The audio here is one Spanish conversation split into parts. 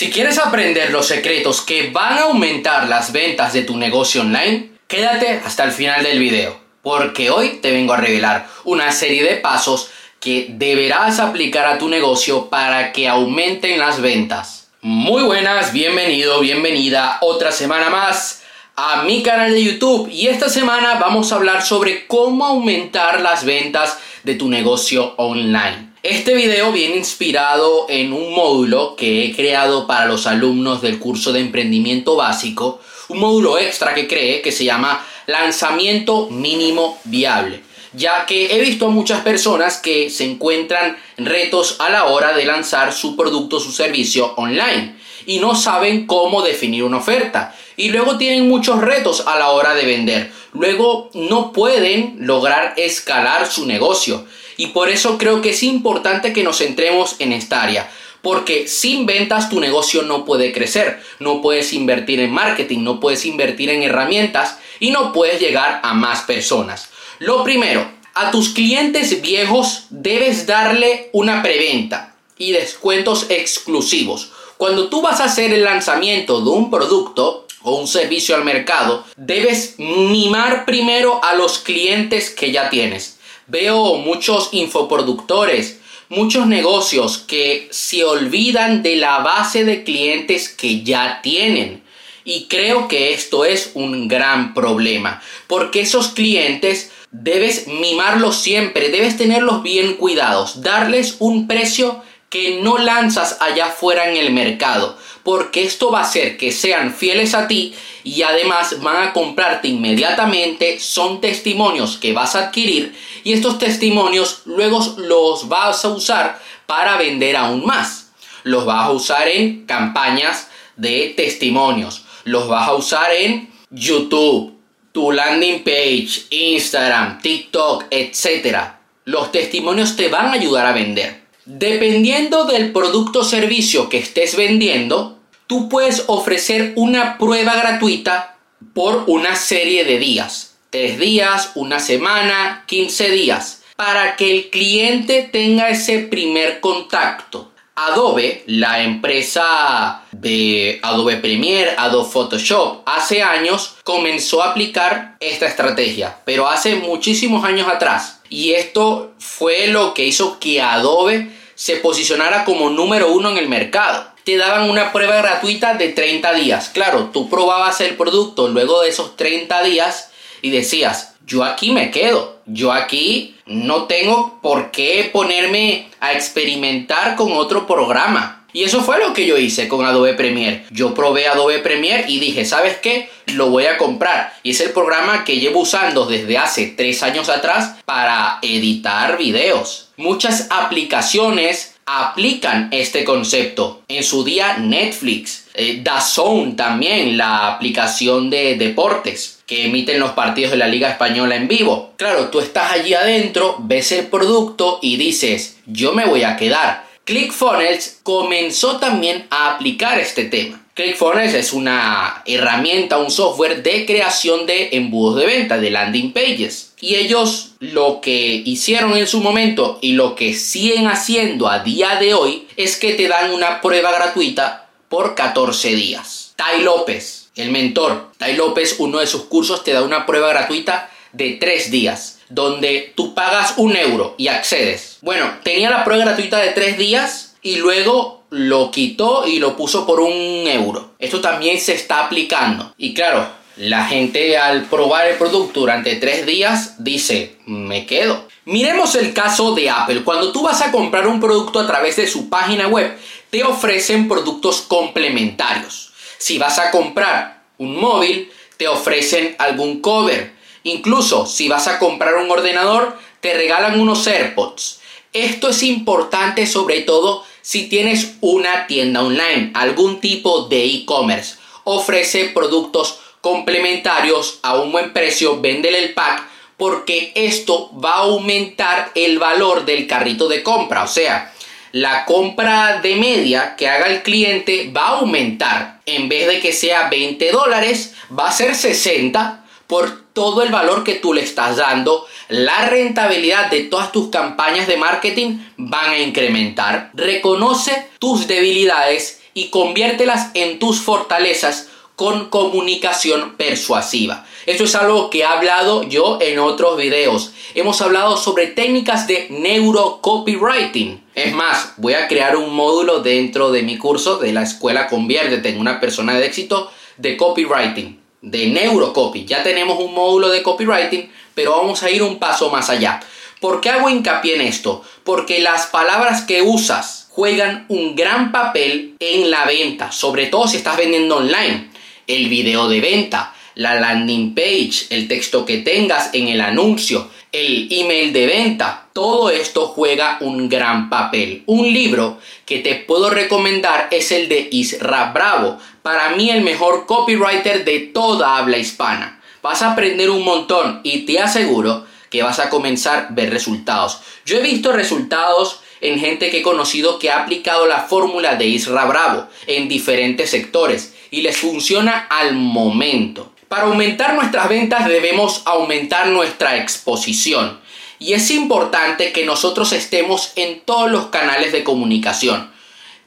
Si quieres aprender los secretos que van a aumentar las ventas de tu negocio online, quédate hasta el final del video, porque hoy te vengo a revelar una serie de pasos que deberás aplicar a tu negocio para que aumenten las ventas. Muy buenas, bienvenido, bienvenida otra semana más a mi canal de YouTube y esta semana vamos a hablar sobre cómo aumentar las ventas de tu negocio online. Este video viene inspirado en un módulo que he creado para los alumnos del curso de emprendimiento básico, un módulo extra que cree que se llama lanzamiento mínimo viable, ya que he visto a muchas personas que se encuentran retos a la hora de lanzar su producto su servicio online y no saben cómo definir una oferta. Y luego tienen muchos retos a la hora de vender. Luego no pueden lograr escalar su negocio y por eso creo que es importante que nos centremos en esta área. Porque sin ventas tu negocio no puede crecer, no puedes invertir en marketing, no puedes invertir en herramientas y no puedes llegar a más personas. Lo primero, a tus clientes viejos debes darle una preventa y descuentos exclusivos. Cuando tú vas a hacer el lanzamiento de un producto o un servicio al mercado, debes mimar primero a los clientes que ya tienes. Veo muchos infoproductores, muchos negocios que se olvidan de la base de clientes que ya tienen. Y creo que esto es un gran problema, porque esos clientes debes mimarlos siempre, debes tenerlos bien cuidados, darles un precio que no lanzas allá afuera en el mercado, porque esto va a hacer que sean fieles a ti y además van a comprarte inmediatamente, son testimonios que vas a adquirir y estos testimonios luego los vas a usar para vender aún más. Los vas a usar en campañas de testimonios, los vas a usar en YouTube, tu landing page, Instagram, TikTok, etc. Los testimonios te van a ayudar a vender. Dependiendo del producto o servicio que estés vendiendo, tú puedes ofrecer una prueba gratuita por una serie de días. Tres días, una semana, 15 días. Para que el cliente tenga ese primer contacto. Adobe, la empresa de Adobe Premiere, Adobe Photoshop, hace años comenzó a aplicar esta estrategia, pero hace muchísimos años atrás. Y esto fue lo que hizo que Adobe se posicionara como número uno en el mercado. Te daban una prueba gratuita de 30 días. Claro, tú probabas el producto luego de esos 30 días y decías, yo aquí me quedo. Yo aquí no tengo por qué ponerme a experimentar con otro programa. Y eso fue lo que yo hice con Adobe Premiere. Yo probé Adobe Premiere y dije, ¿sabes qué? Lo voy a comprar. Y es el programa que llevo usando desde hace tres años atrás para editar videos. Muchas aplicaciones aplican este concepto. En su día Netflix, eh, DAZN también, la aplicación de deportes que emiten los partidos de la Liga Española en vivo. Claro, tú estás allí adentro, ves el producto y dices, yo me voy a quedar. ClickFunnels comenzó también a aplicar este tema. ClickFunnels es una herramienta, un software de creación de embudos de venta, de landing pages. Y ellos lo que hicieron en su momento y lo que siguen haciendo a día de hoy es que te dan una prueba gratuita por 14 días. Tai López, el mentor. Tai López, uno de sus cursos, te da una prueba gratuita de 3 días donde tú pagas un euro y accedes. Bueno, tenía la prueba gratuita de tres días y luego lo quitó y lo puso por un euro. Esto también se está aplicando. Y claro, la gente al probar el producto durante tres días dice, me quedo. Miremos el caso de Apple. Cuando tú vas a comprar un producto a través de su página web, te ofrecen productos complementarios. Si vas a comprar un móvil, te ofrecen algún cover Incluso si vas a comprar un ordenador, te regalan unos AirPods. Esto es importante sobre todo si tienes una tienda online, algún tipo de e-commerce. Ofrece productos complementarios a un buen precio, véndele el pack porque esto va a aumentar el valor del carrito de compra. O sea, la compra de media que haga el cliente va a aumentar. En vez de que sea 20 dólares, va a ser 60 por todo el valor que tú le estás dando, la rentabilidad de todas tus campañas de marketing van a incrementar. Reconoce tus debilidades y conviértelas en tus fortalezas con comunicación persuasiva. Esto es algo que he hablado yo en otros videos. Hemos hablado sobre técnicas de neurocopywriting. Es más, voy a crear un módulo dentro de mi curso de la escuela Conviértete en una persona de éxito de copywriting, de neurocopy. Ya tenemos un módulo de copywriting, pero vamos a ir un paso más allá. ¿Por qué hago hincapié en esto? Porque las palabras que usas juegan un gran papel en la venta, sobre todo si estás vendiendo online el video de venta, la landing page, el texto que tengas en el anuncio, el email de venta. Todo esto juega un gran papel. Un libro que te puedo recomendar es el de Isra Bravo. Para mí el mejor copywriter de toda habla hispana. Vas a aprender un montón y te aseguro que vas a comenzar a ver resultados. Yo he visto resultados en gente que he conocido que ha aplicado la fórmula de Isra Bravo en diferentes sectores y les funciona al momento. Para aumentar nuestras ventas debemos aumentar nuestra exposición y es importante que nosotros estemos en todos los canales de comunicación.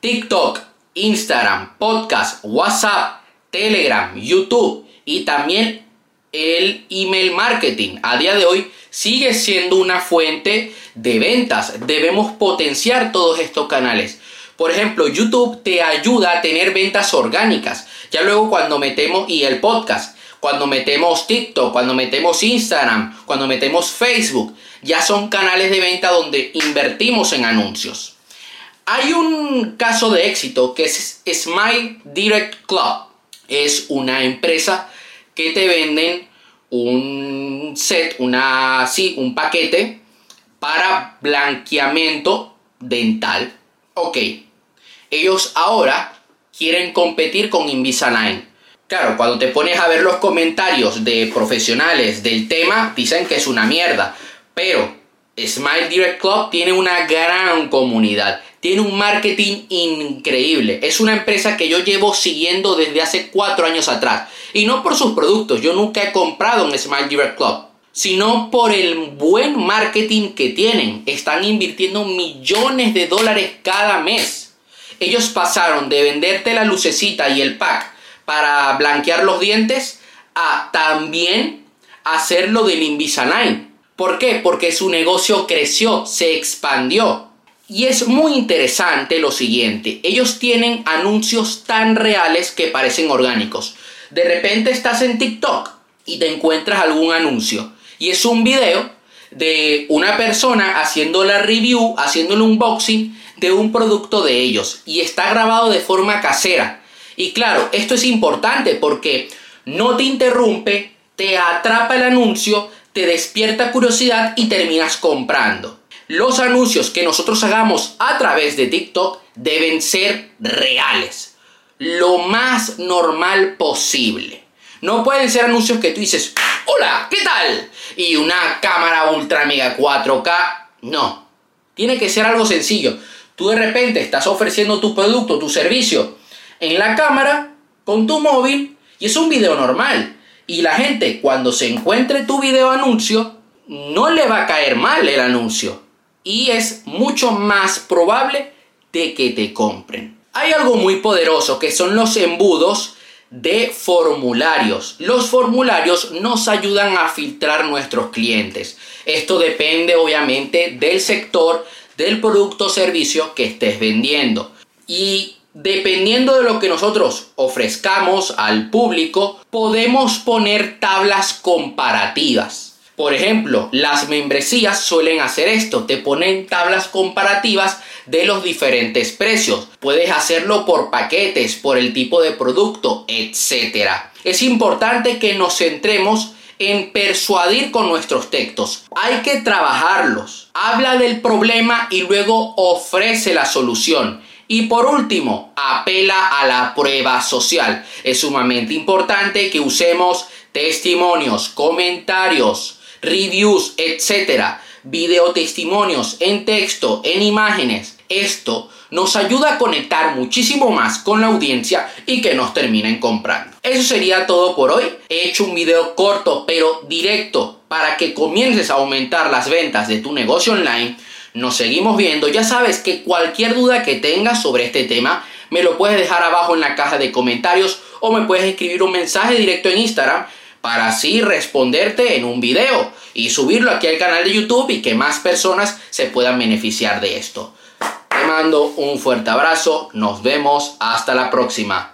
TikTok, Instagram, podcast, WhatsApp, Telegram, YouTube y también el email marketing. A día de hoy sigue siendo una fuente de ventas. Debemos potenciar todos estos canales. Por ejemplo, YouTube te ayuda a tener ventas orgánicas. Ya luego cuando metemos, y el podcast, cuando metemos TikTok, cuando metemos Instagram, cuando metemos Facebook, ya son canales de venta donde invertimos en anuncios. Hay un caso de éxito que es Smile Direct Club. Es una empresa que te venden un set, una, sí, un paquete para blanqueamiento dental. Ok, ellos ahora quieren competir con Invisalign. Claro, cuando te pones a ver los comentarios de profesionales del tema, dicen que es una mierda. Pero Smile Direct Club tiene una gran comunidad. Tiene un marketing increíble. Es una empresa que yo llevo siguiendo desde hace cuatro años atrás. Y no por sus productos. Yo nunca he comprado un Smile Direct Club. Sino por el buen marketing que tienen. Están invirtiendo millones de dólares cada mes ellos pasaron de venderte la lucecita y el pack para blanquear los dientes a también hacerlo del Invisalign. ¿Por qué? Porque su negocio creció, se expandió. Y es muy interesante lo siguiente, ellos tienen anuncios tan reales que parecen orgánicos. De repente estás en TikTok y te encuentras algún anuncio y es un video de una persona haciendo la review, haciendo el unboxing de un producto de ellos y está grabado de forma casera. Y claro, esto es importante porque no te interrumpe, te atrapa el anuncio, te despierta curiosidad y terminas comprando. Los anuncios que nosotros hagamos a través de TikTok deben ser reales, lo más normal posible. No pueden ser anuncios que tú dices, hola, ¿qué tal? Y una cámara ultra mega 4K. No, tiene que ser algo sencillo. Tú de repente estás ofreciendo tu producto, tu servicio en la cámara con tu móvil y es un video normal. Y la gente cuando se encuentre tu video anuncio no le va a caer mal el anuncio y es mucho más probable de que te compren. Hay algo muy poderoso que son los embudos de formularios. Los formularios nos ayudan a filtrar nuestros clientes. Esto depende obviamente del sector del producto o servicio que estés vendiendo. Y dependiendo de lo que nosotros ofrezcamos al público, podemos poner tablas comparativas. Por ejemplo, las membresías suelen hacer esto, te ponen tablas comparativas de los diferentes precios. Puedes hacerlo por paquetes, por el tipo de producto, etc. Es importante que nos centremos en persuadir con nuestros textos. Hay que trabajarlos. Habla del problema y luego ofrece la solución. Y por último, apela a la prueba social. Es sumamente importante que usemos testimonios, comentarios, reviews, etcétera, video testimonios en texto, en imágenes. Esto nos ayuda a conectar muchísimo más con la audiencia y que nos terminen comprando. Eso sería todo por hoy. He hecho un video corto pero directo para que comiences a aumentar las ventas de tu negocio online. Nos seguimos viendo. Ya sabes que cualquier duda que tengas sobre este tema me lo puedes dejar abajo en la caja de comentarios o me puedes escribir un mensaje directo en Instagram para así responderte en un video y subirlo aquí al canal de YouTube y que más personas se puedan beneficiar de esto. Mando un fuerte abrazo, nos vemos hasta la próxima.